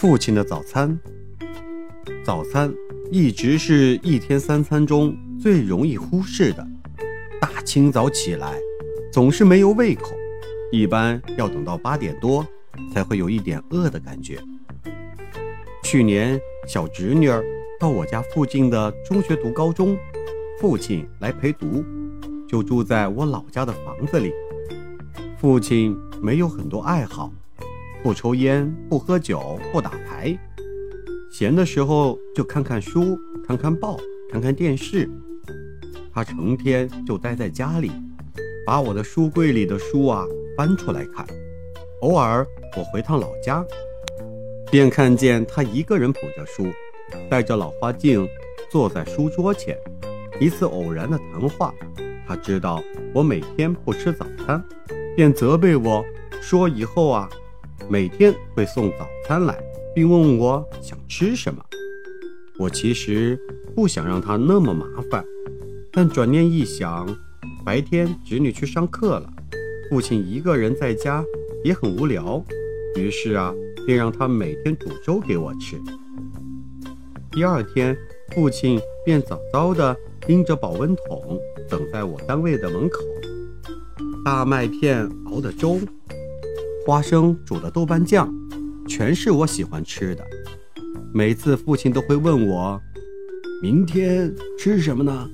父亲的早餐。早餐一直是一天三餐中最容易忽视的。大清早起来，总是没有胃口，一般要等到八点多才会有一点饿的感觉。去年小侄女儿到我家附近的中学读高中，父亲来陪读，就住在我老家的房子里。父亲没有很多爱好，不抽烟，不喝酒，不打牌。闲的时候就看看书，看看报，看看电视。他成天就待在家里，把我的书柜里的书啊翻出来看。偶尔我回趟老家，便看见他一个人捧着书，戴着老花镜，坐在书桌前。一次偶然的谈话，他知道我每天不吃早餐，便责备我说：“以后啊，每天会送早餐来。”并问我想吃什么。我其实不想让他那么麻烦，但转念一想，白天侄女去上课了，父亲一个人在家也很无聊，于是啊，便让他每天煮粥给我吃。第二天，父亲便早早地拎着保温桶等在我单位的门口，大麦片熬的粥，花生煮的豆瓣酱。全是我喜欢吃的，每次父亲都会问我：“明天吃什么呢？”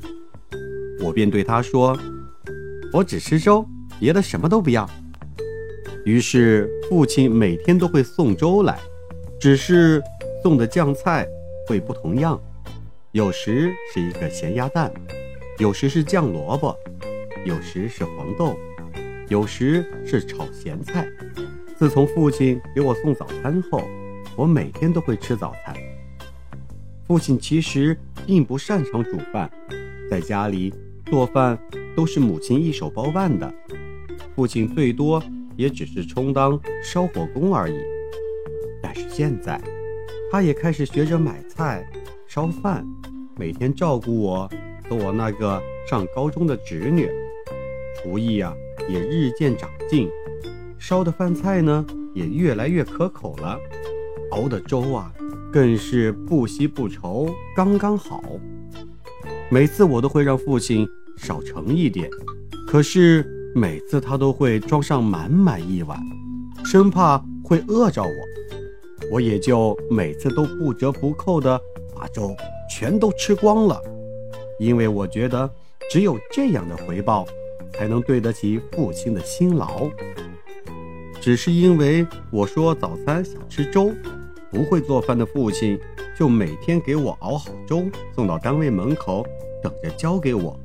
我便对他说：“我只吃粥，别的什么都不要。”于是父亲每天都会送粥来，只是送的酱菜会不同样，有时是一个咸鸭蛋，有时是酱萝卜，有时是黄豆，有时是炒咸菜。自从父亲给我送早餐后，我每天都会吃早餐。父亲其实并不擅长煮饭，在家里做饭都是母亲一手包办的，父亲最多也只是充当烧火工而已。但是现在，他也开始学着买菜、烧饭，每天照顾我和我那个上高中的侄女，厨艺啊也日渐长进。烧的饭菜呢，也越来越可口了；熬的粥啊，更是不稀不稠，刚刚好。每次我都会让父亲少盛一点，可是每次他都会装上满满一碗，生怕会饿着我。我也就每次都不折不扣的把粥全都吃光了，因为我觉得只有这样的回报，才能对得起父亲的辛劳。只是因为我说早餐想吃粥，不会做饭的父亲就每天给我熬好粥，送到单位门口等着交给我，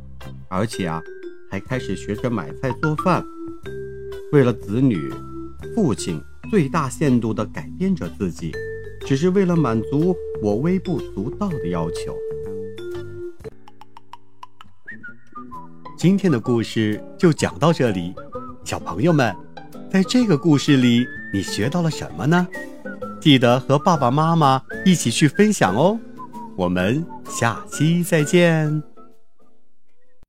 而且啊，还开始学着买菜做饭。为了子女，父亲最大限度地改变着自己，只是为了满足我微不足道的要求。今天的故事就讲到这里，小朋友们。在这个故事里，你学到了什么呢？记得和爸爸妈妈一起去分享哦。我们下期再见。